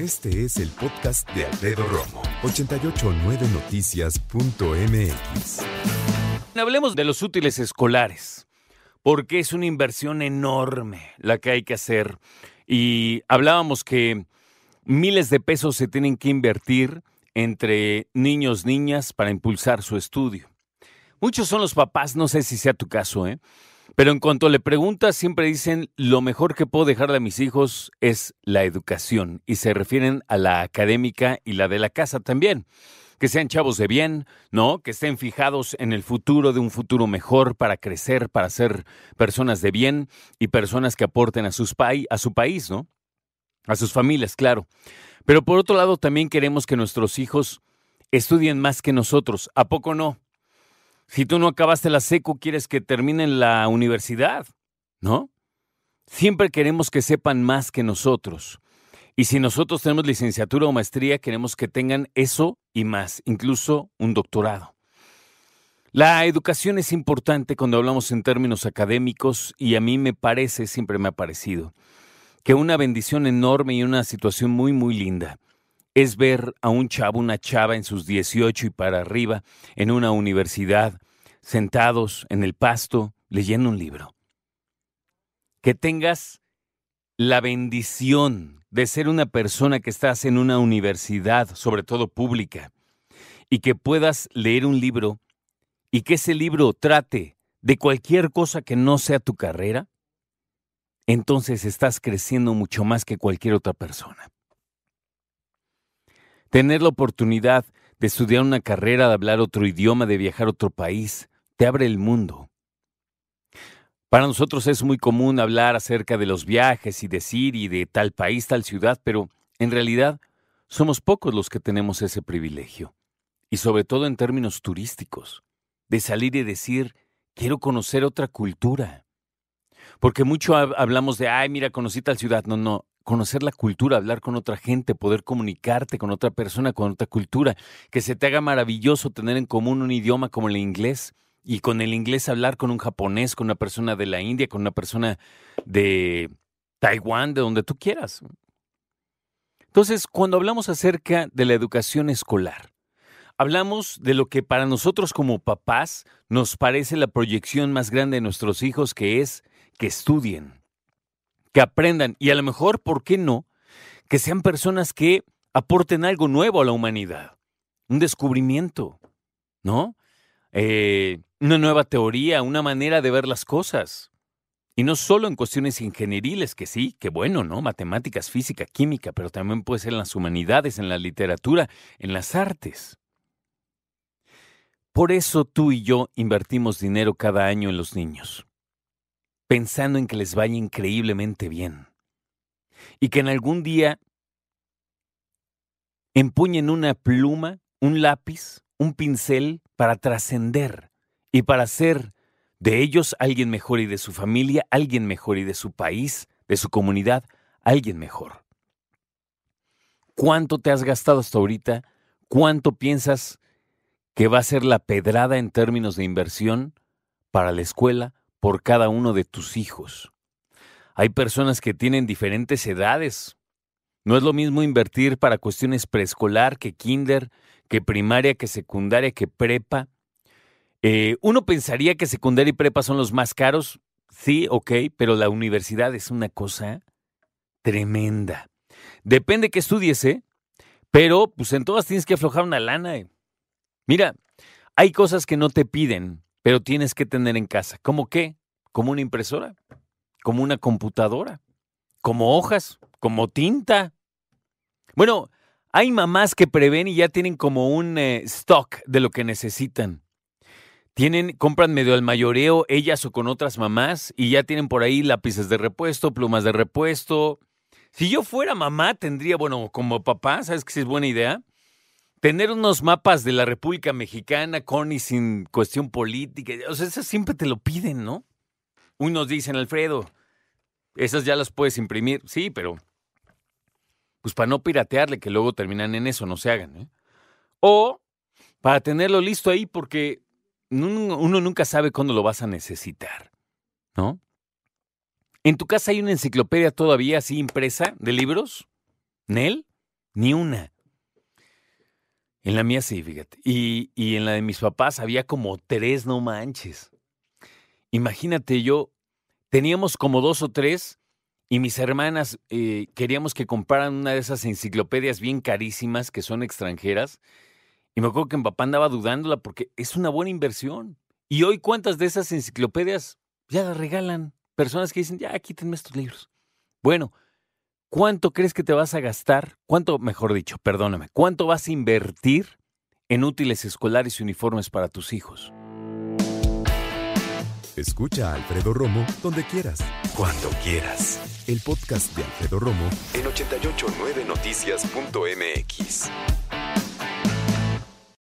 Este es el podcast de Alfredo Romo, 889noticias.mx. Hablemos de los útiles escolares, porque es una inversión enorme la que hay que hacer. Y hablábamos que miles de pesos se tienen que invertir entre niños, niñas, para impulsar su estudio. Muchos son los papás, no sé si sea tu caso, ¿eh? Pero en cuanto le preguntas, siempre dicen, lo mejor que puedo dejarle a mis hijos es la educación. Y se refieren a la académica y la de la casa también. Que sean chavos de bien, ¿no? Que estén fijados en el futuro de un futuro mejor para crecer, para ser personas de bien y personas que aporten a, sus a su país, ¿no? A sus familias, claro. Pero por otro lado, también queremos que nuestros hijos estudien más que nosotros. ¿A poco no? Si tú no acabaste la seco, quieres que terminen la universidad, ¿no? Siempre queremos que sepan más que nosotros. Y si nosotros tenemos licenciatura o maestría, queremos que tengan eso y más, incluso un doctorado. La educación es importante cuando hablamos en términos académicos y a mí me parece, siempre me ha parecido, que una bendición enorme y una situación muy, muy linda es ver a un chavo, una chava en sus 18 y para arriba, en una universidad, sentados en el pasto, leyendo un libro. Que tengas la bendición de ser una persona que estás en una universidad, sobre todo pública, y que puedas leer un libro y que ese libro trate de cualquier cosa que no sea tu carrera, entonces estás creciendo mucho más que cualquier otra persona. Tener la oportunidad de estudiar una carrera, de hablar otro idioma, de viajar a otro país, te abre el mundo. Para nosotros es muy común hablar acerca de los viajes y decir y de tal país, tal ciudad, pero en realidad somos pocos los que tenemos ese privilegio. Y sobre todo en términos turísticos, de salir y decir, quiero conocer otra cultura. Porque mucho hablamos de, ay, mira, conocí tal ciudad. No, no, conocer la cultura, hablar con otra gente, poder comunicarte con otra persona, con otra cultura, que se te haga maravilloso tener en común un idioma como el inglés y con el inglés hablar con un japonés, con una persona de la India, con una persona de Taiwán, de donde tú quieras. Entonces, cuando hablamos acerca de la educación escolar, hablamos de lo que para nosotros como papás nos parece la proyección más grande de nuestros hijos, que es que estudien, que aprendan y a lo mejor, ¿por qué no? Que sean personas que aporten algo nuevo a la humanidad, un descubrimiento, ¿no? Eh, una nueva teoría, una manera de ver las cosas. Y no solo en cuestiones ingenieriles, que sí, que bueno, ¿no? Matemáticas, física, química, pero también puede ser en las humanidades, en la literatura, en las artes. Por eso tú y yo invertimos dinero cada año en los niños pensando en que les vaya increíblemente bien. Y que en algún día empuñen una pluma, un lápiz, un pincel para trascender y para ser de ellos alguien mejor y de su familia alguien mejor y de su país, de su comunidad alguien mejor. ¿Cuánto te has gastado hasta ahorita? ¿Cuánto piensas que va a ser la pedrada en términos de inversión para la escuela, por cada uno de tus hijos. Hay personas que tienen diferentes edades. No es lo mismo invertir para cuestiones preescolar que kinder, que primaria, que secundaria, que prepa. Eh, uno pensaría que secundaria y prepa son los más caros. Sí, ok, pero la universidad es una cosa tremenda. Depende que estudies, ¿eh? Pero pues en todas tienes que aflojar una lana. Eh. Mira, hay cosas que no te piden, pero tienes que tener en casa. ¿Cómo qué? Como una impresora, como una computadora, como hojas, como tinta. Bueno, hay mamás que prevén y ya tienen como un eh, stock de lo que necesitan. Tienen, compran medio al mayoreo, ellas o con otras mamás, y ya tienen por ahí lápices de repuesto, plumas de repuesto. Si yo fuera mamá, tendría, bueno, como papá, ¿sabes que si es buena idea? Tener unos mapas de la República Mexicana con y sin cuestión política. O sea, eso siempre te lo piden, ¿no? Unos dicen, Alfredo, esas ya las puedes imprimir. Sí, pero pues para no piratearle, que luego terminan en eso, no se hagan. ¿eh? O para tenerlo listo ahí porque uno nunca sabe cuándo lo vas a necesitar, ¿no? ¿En tu casa hay una enciclopedia todavía así impresa de libros? ¿Nel? ni una. En la mía sí, fíjate. Y, y en la de mis papás había como tres, no manches. Imagínate, yo teníamos como dos o tres y mis hermanas eh, queríamos que compraran una de esas enciclopedias bien carísimas que son extranjeras. Y me acuerdo que mi papá andaba dudándola porque es una buena inversión. Y hoy, ¿cuántas de esas enciclopedias ya las regalan? Personas que dicen, ya, quítenme estos libros. Bueno, ¿cuánto crees que te vas a gastar? ¿Cuánto, mejor dicho, perdóname, cuánto vas a invertir en útiles escolares y uniformes para tus hijos? Escucha a Alfredo Romo donde quieras. Cuando quieras. El podcast de Alfredo Romo en 889noticias.mx.